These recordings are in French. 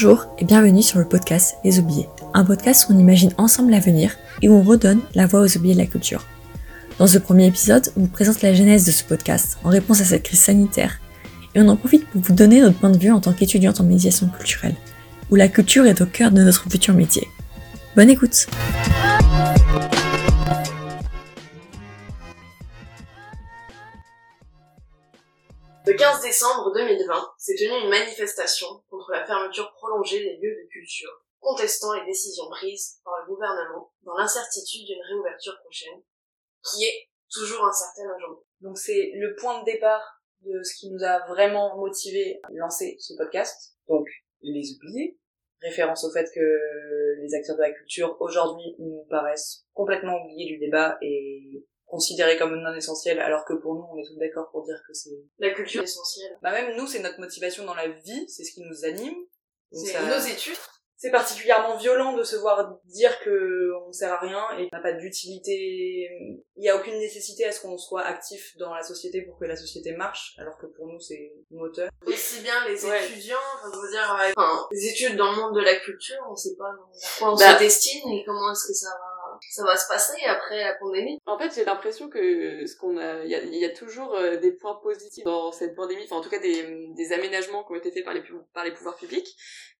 Bonjour et bienvenue sur le podcast Les Oubliés, un podcast où on imagine ensemble l'avenir et où on redonne la voix aux oubliés de la culture. Dans ce premier épisode, on vous présente la genèse de ce podcast en réponse à cette crise sanitaire et on en profite pour vous donner notre point de vue en tant qu'étudiante en médiation culturelle, où la culture est au cœur de notre futur métier. Bonne écoute Le 15 décembre 2020 s'est tenue une manifestation contre la fermeture prolongée des lieux de culture, contestant les décisions prises par le gouvernement dans l'incertitude d'une réouverture prochaine, qui est toujours incertaine aujourd'hui. Donc c'est le point de départ de ce qui nous a vraiment motivé à lancer ce podcast. Donc les oubliés, référence au fait que les acteurs de la culture aujourd'hui nous paraissent complètement oubliés du débat et considérés comme non essentiels alors que pour nous on est tous d'accord pour dire que c'est La culture essentielle. bah même nous c'est notre motivation dans la vie c'est ce qui nous anime C'est ça- nos études. c'est particulièrement violent de se voir dire que on sert à rien et qu'on n'a pas d'utilité. Il n'y a aucune nécessité à ce qu'on soit actif dans la société pour que la société marche, alors que pour nous c'est moteur. Aussi bien les Ouais. étudiants, enfin, je veux dire, ouais, enfin, les études dans le monde de la culture, on sait pas vers quoi on Bah. se destine et comment est-ce que ça va, ça va se passer après la pandémie. En fait, j'ai l'impression que ce qu'on a, il y a, toujours euh, des points positifs dans cette pandémie, enfin en tout cas des, aménagements qui ont été faits par les, pouvoirs publics.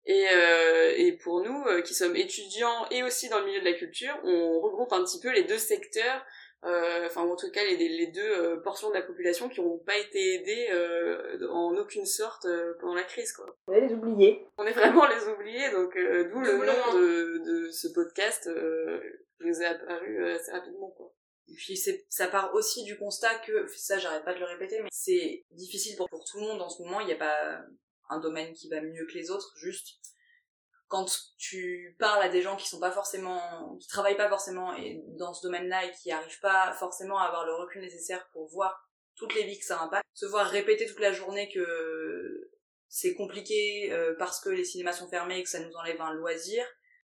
Et, euh, pour nous, euh, qui sommes étudiants et aussi dans le milieu de la culture, on regroupe un petit peu les deux secteurs, enfin ou en tout cas les, les deux euh, portions de la population qui n'ont pas été aidées euh, en aucune sorte euh, pendant la crise. Quoi. On est les oubliés. On est vraiment les oubliés, donc euh, d'où le nom de, de ce podcast euh, qui nous est apparu euh, assez rapidement. Quoi. Et puis c'est, ça part aussi du constat que, ça j'arrête pas de le répéter, mais c'est difficile pour, pour tout le monde en ce moment, il n'y a pas un domaine qui va mieux que les autres, juste quand tu parles à des gens qui sont pas forcément, qui travaillent pas forcément et dans ce domaine-là et qui arrivent pas forcément à avoir le recul nécessaire pour voir toutes les vies que ça impacte, se voir répéter toute la journée que c'est compliqué euh, parce que les cinémas sont fermés et que ça nous enlève un loisir,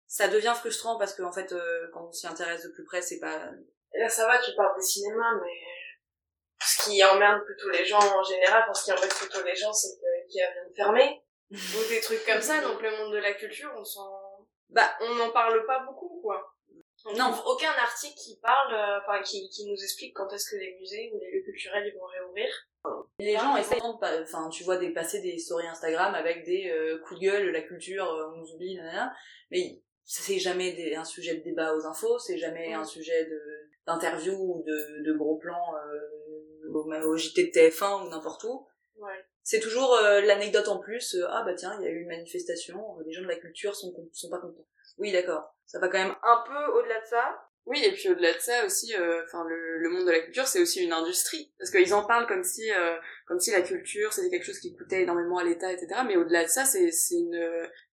ça devient frustrant parce qu'en fait, euh, quand on s'y intéresse de plus près, c'est pas là, ça va, tu parles des cinémas, mais ce qui emmerde plutôt les gens en général, enfin, ce qui embête plutôt les gens, c'est que- qu'il y a rien de fermé. Ou des trucs comme ça, donc le monde de la culture, on s'en, Bah, on n'en parle pas beaucoup, quoi. On Non. aucun article qui parle, euh, enfin, qui, qui nous explique quand est-ce que les musées ou les lieux culturels, ils vont réouvrir. Les gens essayent de enfin, tu vois des passer des stories Instagram avec des euh, coups de gueule, la culture, euh, on nous oublie, nanana. Mais c'est jamais des- un sujet de débat aux infos, c'est jamais un sujet de d'interview ou de, de gros plans euh, au, au JT de TF1 ou n'importe où. Ouais. C'est toujours euh, l'anecdote en plus. euh, ah bah tiens, il y a eu une manifestation, euh, les gens de la culture sont sont pas contents. Oui, d'accord. Ça va quand même un peu au-delà de ça. Oui, et puis au-delà de ça aussi, euh, enfin le, le monde de la culture, c'est aussi une industrie, parce qu'ils en parlent comme si, euh, comme si la culture c'était quelque chose qui coûtait énormément à l'État, etc. Mais au-delà de ça, c'est c'est une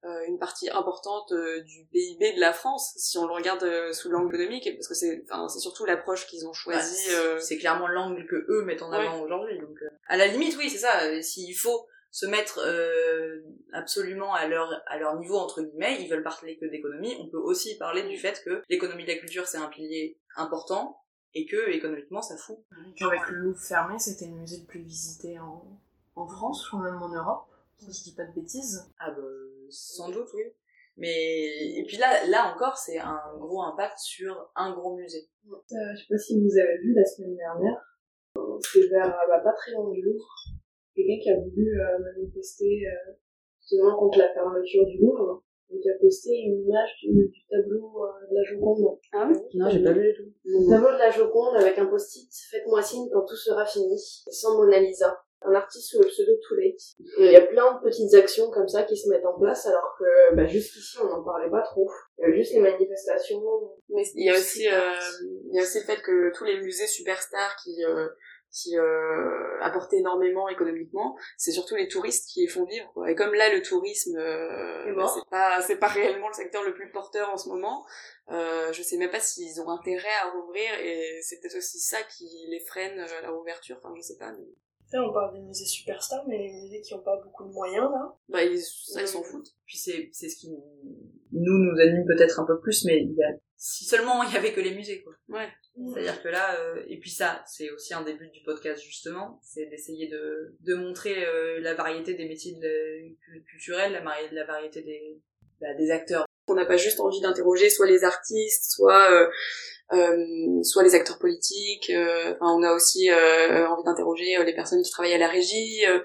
euh, une partie importante euh, du PIB de la France, si on le regarde euh, sous l'angle économique, parce que c'est, enfin c'est surtout l'approche qu'ils ont choisie. Bah, euh, c'est clairement l'angle que eux mettent en avant aujourd'hui. Donc, à la limite, oui, c'est ça. S'il faut se mettre euh, absolument à leur à leur niveau entre guillemets, ils veulent parler que d'économie. On peut aussi parler du fait que l'économie de la culture c'est un pilier important et que économiquement ça fout. Avec le Louvre fermé, c'était le musée le plus visité en, en France, crois même en Europe, si je dis pas de bêtises. Ah bah sans doute oui. Mais et puis là là encore c'est un gros impact sur un gros musée. Euh, je sais pas si vous avez vu la semaine dernière, euh, c'était vers euh, bah, pas très loin du Louvre, quelqu'un qui a voulu euh, manifester euh, justement contre la fermeture du Louvre, et qui a posté une image du, du tableau euh, de la Joconde. Ah oui Non j'ai pas vu du tout. Le tableau de la Joconde avec un post-it « Faites-moi signe quand tout sera fini » et sans Mona Lisa. Un artiste sous le pseudo Too Late. Et Il y a plein de petites actions comme ça qui se mettent en place alors que bah, jusqu'ici on n'en parlait pas trop. Il y avait juste les manifestations. Mais il y a aussi, euh, il y a aussi le fait que tous les musées superstars qui euh, qui euh, apportent énormément économiquement, c'est surtout les touristes qui les font vivre. Quoi. Et comme là, le tourisme, euh, mort. c'est pas c'est pas réellement le secteur le plus porteur en ce moment. Euh, je sais même pas s'ils ont intérêt à rouvrir et c'est peut-être aussi ça qui les freine euh, à la rouverture. Enfin, je sais pas. Mais... Là, on parle des musées superstars, mais les musées qui ont pas beaucoup de moyens, là. Bah, ils, ça, ils s'en foutent. Puis c'est c'est ce qui nous nous anime peut-être un peu plus, mais il y a si seulement il y avait que les musées, quoi. Ouais. C'est-à-dire que là, euh, et puis ça, c'est aussi un début du podcast justement, c'est d'essayer de, de montrer euh, la variété des métiers de culturels, la, la variété des, bah, des acteurs. On n'a pas juste envie d'interroger soit les artistes, soit euh, soit les acteurs politiques. euh, Enfin, on a aussi euh, envie d'interroger euh, les personnes qui travaillent à la régie, euh,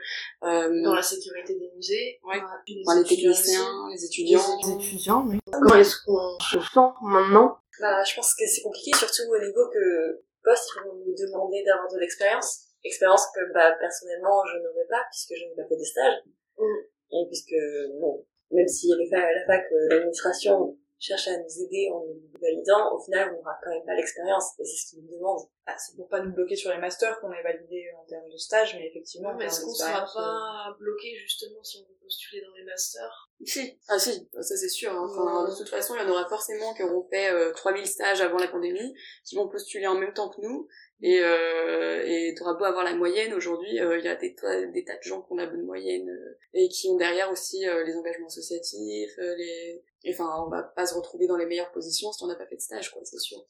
euh, Dans la sécurité des musées. Ouais. Enfin, les aussi. techniciens, les étudiants. Les étudiants, oui. Comment est-ce qu'on se sent maintenant? Bah, je pense que c'est compliqué, surtout au niveau que poste, ils vont nous demander d'avoir de l'expérience. Expérience que, bah, personnellement, je n'aurais pas, puisque je n'ai pas fait de stage. Mm. Et puisque, bon, même si les la fac, euh, l'administration cherche à nous aider en nous validant, au final, on n'aura quand même pas l'expérience, et c'est ce qu'ils nous demandent. Ah, c'est pour pas nous bloquer sur les masters qu'on est validé en termes de stage, mais effectivement, en Mais est-ce qu'on sera euh, pas bloqué justement si on veut postuler dans les masters? Si, ah si, ça c'est sûr. hein. Enfin, de toute façon, il y en aura forcément qui auront fait euh, 3000 stages avant la pandémie, qui vont postuler en même temps que nous. Et euh, et t'auras beau avoir la moyenne, aujourd'hui, euh, il y a des, tas- des tas de gens qui ont la bonne moyenne euh, et qui ont derrière aussi euh, les engagements associatifs, les... Enfin, on va pas se retrouver dans les meilleures positions si on n'a pas fait de stage, quoi, c'est sûr.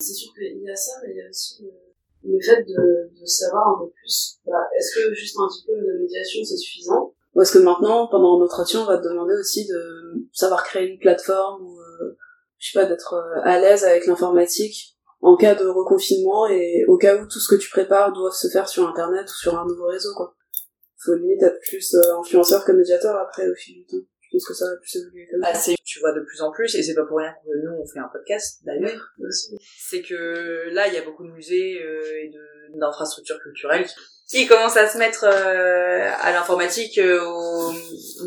C'est sûr qu'il y a ça, mais il y a aussi le, le fait de, de savoir un peu plus. Bah, Est-ce que juste un diplôme de médiation c'est suffisant? Est-ce que maintenant, pendant notre entretien, on va te demander aussi de savoir créer une plateforme ou, euh, je sais pas, d'être euh, à l'aise avec l'informatique en cas de reconfinement et au cas où tout ce que tu prépares doit se faire sur internet ou sur un nouveau réseau, quoi. Faut limite être plus euh, influenceur que médiateur après au fil du temps. Je pense que ça va plus évoluer comme ça. c'est, tu vois de plus en plus, et c'est pas pour rien que nous on fait un podcast d'ailleurs, Aussi. c'est que là il y a beaucoup de musées euh, et d'infrastructures culturelles qui commencent à se mettre euh, à l'informatique, euh,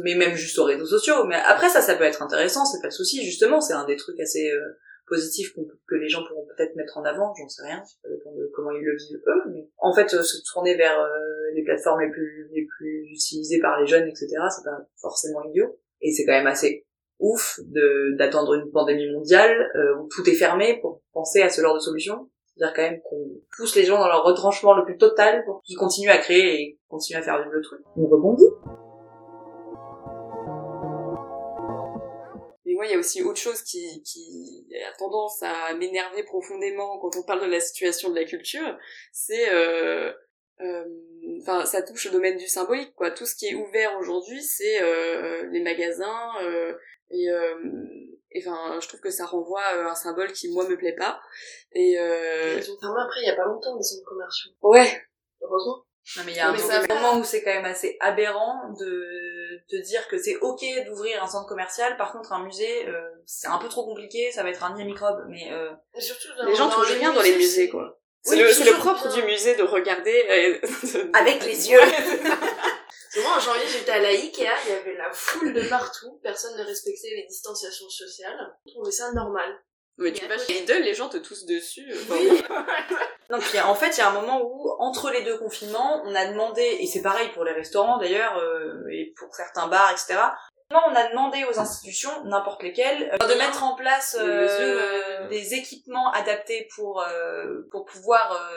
mais même juste aux réseaux sociaux. Mais après ça, ça peut être intéressant, c'est pas le souci. Justement, c'est un des trucs assez euh, positifs que les gens pourront peut-être mettre en avant. J'en sais rien, ça dépend de comment ils le vivent eux. Mais en fait, euh, se tourner vers les plateformes les plus les plus utilisées par les jeunes, etc. C'est pas forcément idiot, et c'est quand même assez ouf de d'attendre une pandémie mondiale où tout est fermé pour penser à ce genre de solution. C'est-à-dire quand même qu'on pousse les gens dans leur retranchement le plus total pour qu'ils continuent à créer et continuent à faire vivre le truc. On rebondit. Mais moi, il y a aussi autre chose qui, qui a tendance à m'énerver profondément quand on parle de la situation de la culture, c'est, euh, euh, enfin, ça touche au domaine du symbolique, quoi. Tout ce qui est ouvert aujourd'hui, c'est euh, les magasins, euh, et, euh, et, enfin, je trouve que ça renvoie à un symbole qui moi me plaît pas. Et euh, Ils ont fermé après il y a pas longtemps des centres commerciaux. ouais, Heureusement. Non mais il y a un moment- où c'est quand même assez aberrant de te dire que c'est ok d'ouvrir un centre commercial, par contre un musée euh, c'est un peu trop compliqué, ça va être un nid à microbes, mais euh, Et surtout les gens trouvent rien dans les musées, quoi. C'est Oui, le, c'est le propre bien. du musée de regarder euh, de- Avec les yeux. Moi, en janvier, j'étais à la Ikea, il y avait la foule de partout, personne ne respectait les distanciations sociales. Je trouvais ça normal. Mais tu vas chez Lidl, les gens te toussent dessus. enfin, Oui. Non, puis en fait, il y a un moment où, entre les deux confinements, on a demandé, et c'est pareil pour les restaurants d'ailleurs, euh, et pour certains bars, etc., non, on a demandé aux institutions, n'importe lesquelles, euh, de mettre en place Des euh, euh, des équipements adaptés pour euh, pour pouvoir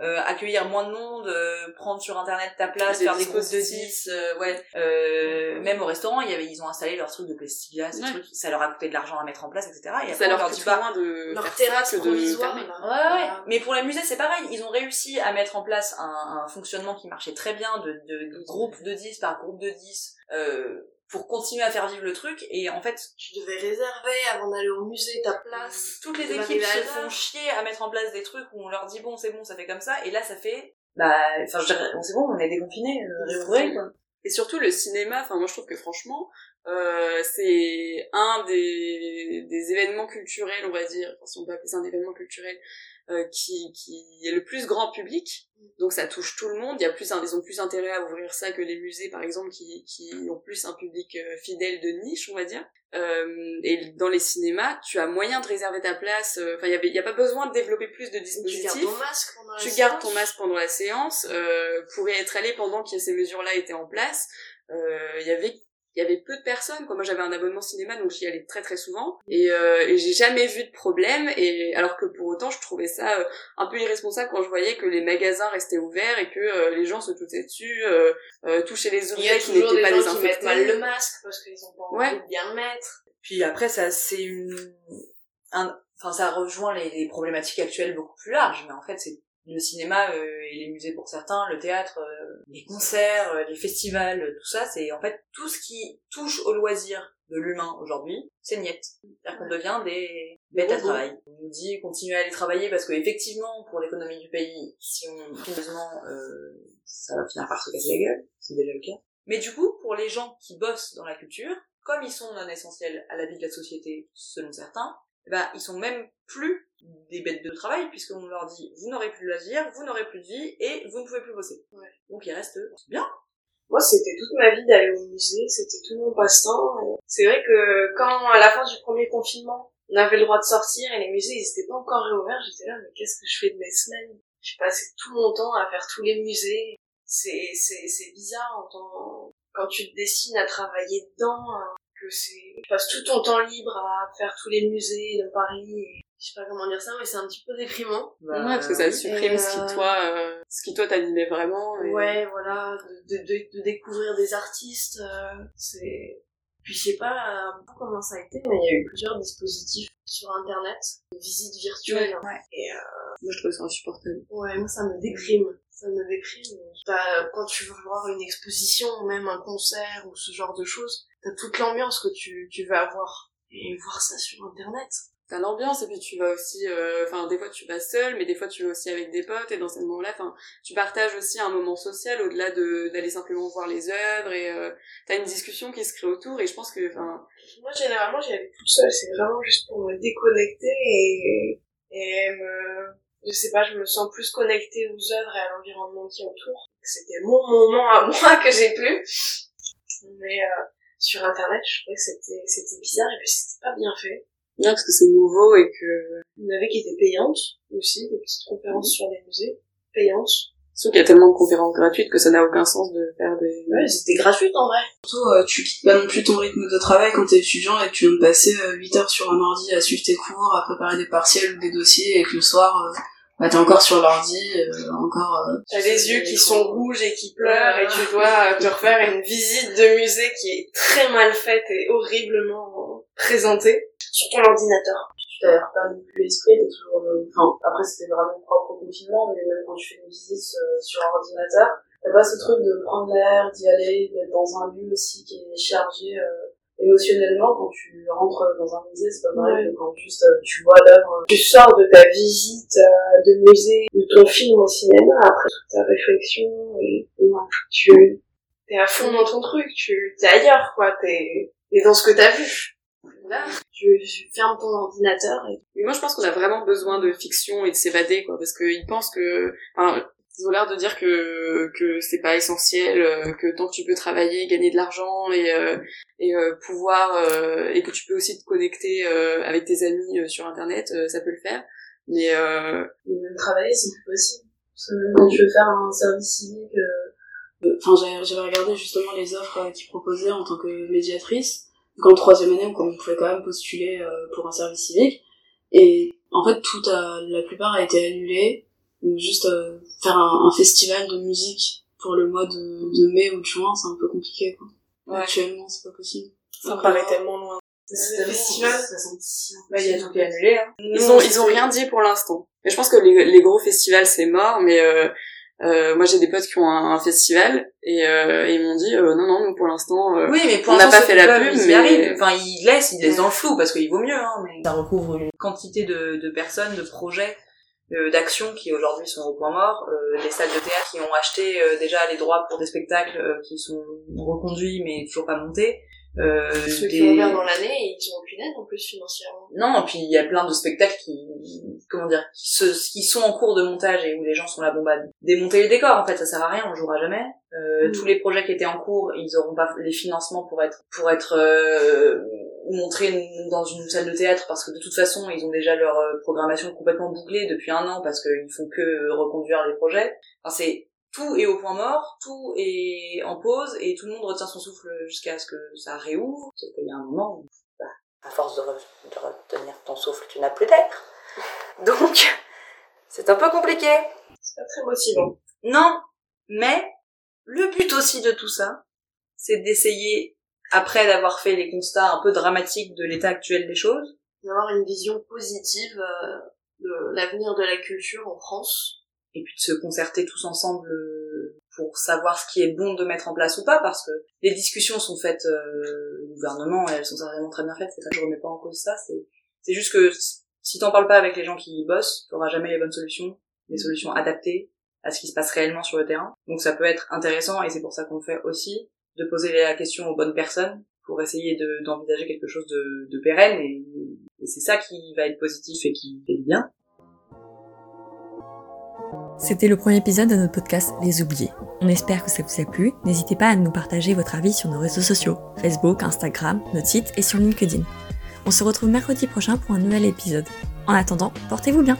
euh, accueillir moins de monde, euh, prendre sur internet ta place, Des faire des groupes de dispositifs. 10, euh, ouais. Euh, même au restaurant, il y avait, ils ont installé leur truc de plexiglas, ces Ouais. trucs, ça leur a coûté de l'argent à mettre en place, etc. Et après, ça leur leur dit, bah, moins de Leur faire terrasse ça que de provisoire, fermer. là. Ouais, ouais. Voilà. Mais pour les musées, c'est pareil. Ils ont réussi à mettre en place un, un fonctionnement qui marchait très bien de, de, de groupe de 10 par groupe de 10 euh, pour continuer à faire vivre le truc. Et en fait, Tu devais réserver avant d'aller au musée ta place. toutes les équipes se font chier à mettre en place des trucs où on leur dit bon, c'est bon, ça fait comme ça. Et là, ça fait, bah, enfin, je dirais, bon, c'est bon, on est déconfinés, euh, réouvrez, quoi. Et surtout le cinéma, enfin moi je trouve que franchement, euh, c'est un des, des événements culturels, on va dire, enfin, si on peut appeler ça un événement culturel, euh, qui, qui est le plus grand public. Donc ça touche tout le monde. Il y a plus, ils ont plus intérêt à ouvrir ça que les musées, par exemple, qui, qui ont plus un public euh, fidèle de niche, on va dire. Euh, et dans les cinémas, tu as moyen de réserver ta place. euh, Enfin, il y avait, il y a pas besoin de développer plus de Tu dispositifs gardes ton masque pendant la tu gardes séance. ton masque pendant la séance euh, pour y être allé pendant que ces mesures-là étaient en place. Euh, Il y avait il y avait peu de personnes quoi. Moi j'avais un abonnement cinéma donc j'y allais très très souvent et, euh, et j'ai jamais vu de problème et alors que pour autant je trouvais ça euh, un peu irresponsable quand je voyais que les magasins restaient ouverts et que euh, les gens se toutaient dessus, euh, euh, touchaient les Il y a objets qui n'étaient pas gens qui mettent désinfectés. mal le masque parce qu'ils ont pas envie Ouais. de bien le mettre. Puis après, ça, c'est une, un, enfin ça rejoint les, les problématiques actuelles beaucoup plus larges, mais en fait c'est le cinéma euh, et les musées pour certains, le théâtre, euh, les concerts, euh, les festivals, tout ça, c'est en fait tout ce qui touche au loisir de l'humain aujourd'hui, c'est niette. C'est-à-dire qu'on devient des bêtes à travail. On nous dit continuez à aller travailler parce que effectivement pour l'économie du pays, si on sérieusement, euh, ça va finir par se casser la gueule, c'est déjà le cas. Mais du coup, pour les gens qui bossent dans la culture, comme ils sont non essentiels à la vie de la société selon certains, ben, ils sont même plus des bêtes de travail puisqu'on leur dit vous n'aurez plus de loisirs, vous n'aurez plus de vie et vous ne pouvez plus bosser. Ouais. Donc ils restent c'est bien. Moi, c'était toute ma vie d'aller au musée, c'était tout mon passe-temps. et C'est vrai que quand, à la fin du premier confinement, on avait le droit de sortir et les musées, ils étaient pas encore réouverts, j'étais là, mais qu'est-ce que je fais de mes semaines? Je passais tout mon temps à faire tous les musées. C'est, c'est, c'est bizarre en tant- quand tu te destines à travailler dedans, hein, que c'est, tu passes tout ton temps libre à faire tous les musées de Paris. et- Je sais pas comment dire ça, mais c'est un petit peu déprimant. Bah, ouais, parce que ça supprime ce euh, qui toi, euh, ce qui toi t'animait vraiment. et- Ouais, voilà, de, de, découvrir des artistes, euh, c'est... Puis je sais pas euh, comment ça a été, mais il y a eu plusieurs dispositifs sur Internet, de visites virtuelles. Ouais. Et euh, Moi, je trouvais ça insupportable. ouais, moi ça me déprime. Ça me déprime. T'as- quand tu veux voir une exposition, ou même un concert, ou ce genre de choses, t'as toute l'ambiance que tu, tu veux avoir. Et voir ça sur Internet. T'as l'ambiance et puis tu vas aussi, euh, enfin des fois tu vas seul, mais des fois tu vas aussi avec des potes et dans ces moments-là, enfin tu partages aussi un moment social au-delà de d'aller simplement voir les œuvres et euh, t'as une discussion qui se crée autour et je pense que, enfin Moi, généralement, j'y allais toute seule. C'est vraiment juste pour me déconnecter et, et me, je sais pas, je me sens plus connectée aux œuvres et à l'environnement qui entoure. C'était mon moment à moi que j'ai plus. Mais, euh, sur Internet, je trouvais que c'était, c'était bizarre et puis c'était pas bien fait. bien parce que c'est nouveau et que Il y en avait qui étaient payantes aussi, des petites conférences sur des musées payantes. sauf qu'il y a tellement de conférences gratuites que ça n'a aucun sens de faire des. Ouais, c'était gratuit en vrai. Surtout, euh, tu quittes pas non plus ton rythme de travail quand t'es étudiant et que tu viens de passer euh, 8 heures sur un ordi à suivre tes cours, à préparer des partiels ou des dossiers et que le soir, euh, bah, t'es encore sur l'ordi, euh, encore... euh, T'as les yeux qui sont rouges et qui pleurent et tu dois te refaire une visite de musée qui est très mal faite et horriblement présentée sur ton ordinateur. tu t'aères pas non plus l'esprit, t'es toujours, euh, enfin, après c'était vraiment propre au confinement, mais même quand tu fais une visite euh, sur un ordinateur, t'as pas ce truc de prendre l'air, d'y aller, d'être dans un lieu aussi qui est chargé euh, émotionnellement quand tu rentres dans un musée, c'est pas pareil quand juste euh, tu vois l'œuvre. Tu sors de ta visite euh, de musée, de ton film au cinéma, après toute ta réflexion, et ouais, tu t'es à fond dans ton truc, tu t'es ailleurs quoi, t'es t'es dans ce que t'as vu. Là, tu, tu fermes ton ordinateur et Mais moi je pense qu'on a vraiment besoin de fiction et de s'évader quoi, parce qu'ils pensent que, enfin ils ont l'air de dire que que c'est pas essentiel, euh, que tant que tu peux travailler, gagner de l'argent et euh, et euh, pouvoir euh, et que tu peux aussi te connecter euh, avec tes amis euh, sur internet, ça peut le faire. Mais même travailler, c'est plus possible. Parce que quand tu veux faire un service civique, Enfin, j'avais regardé justement les offres qu'ils proposaient en tant que médiatrice, donc en troisième année, on pouvait quand même postuler pour un service civique. Et en fait, tout a, la plupart a été annulé. Donc juste euh, faire un, un festival de musique pour le mois de, de mai ou de juin, c'est un peu compliqué. Quoi. Ouais. Actuellement, c'est pas possible. ça me paraît tellement loin. c'est festival. ça sent si Bah, il y a tout qui est annulé, hein. ils ont ils ont rien dit pour l'instant. Mais je pense que les, les gros festivals c'est mort, mais euh, euh, moi j'ai des potes qui ont un, un festival et euh, ils m'ont dit euh, non non nous pour l'instant euh, Oui, mais pour On n'a pas fait la pub, mais- arrivent. Enfin, ils laissent, ils laissent dans le flou parce qu'il vaut mieux, hein, mais ça recouvre une quantité de, de personnes, de projets, euh, d'actions qui aujourd'hui sont au point mort, euh, des salles de théâtre qui ont acheté euh, déjà les droits pour des spectacles euh, qui sont reconduits mais toujours pas montés. Euh, Ceux des- qui ont ouvert dans l'année, ils ont aucune aide en plus financièrement. Non, et puis il y a plein de spectacles qui, comment dire, qui, se, qui sont en cours de montage et où les gens sont là, bon bah, démonter les décors, en fait, ça sert à rien, on jouera jamais. Euh, Mm. Tous les projets qui étaient en cours, ils auront pas les financements pour être, pour être euh, montrés dans une salle de théâtre parce que de toute façon, ils ont déjà leur euh, programmation complètement bouclée depuis un an parce qu'ils font que reconduire les projets. Enfin, c'est tout est au point mort, tout est en pause et tout le monde retient son souffle jusqu'à ce que ça réouvre. Sauf qu'il y a un moment où à force de, re- de retenir ton souffle, tu n'as plus d'air. Donc, c'est un peu compliqué. C'est pas très motivant. Non, mais le but aussi de tout ça, c'est d'essayer, après d'avoir fait les constats un peu dramatiques de l'état actuel des choses, d'avoir une vision positive euh, de l'avenir de la culture en France. Et puis de se concerter tous ensemble euh, pour savoir ce qui est bon de mettre en place ou pas, parce que les discussions sont faites euh, au gouvernement et elles sont certainement très bien faites. C'est pas que je remets pas en cause ça. C'est c'est juste que si t'en parles pas avec les gens qui y bossent, t'auras jamais les bonnes solutions, les solutions adaptées à ce qui se passe réellement sur le terrain. Donc ça peut être intéressant et c'est pour ça qu'on le fait aussi de poser la question aux bonnes personnes pour essayer de, d'envisager quelque chose de, pérenne et, et c'est ça qui va être positif et qui fait du bien. C'était le premier épisode de notre podcast Les Oubliés. On espère que ça vous a plu. N'hésitez pas à nous partager votre avis sur nos réseaux sociaux, Facebook, Instagram, notre site et sur LinkedIn. On se retrouve mercredi prochain pour un nouvel épisode. En attendant, portez-vous bien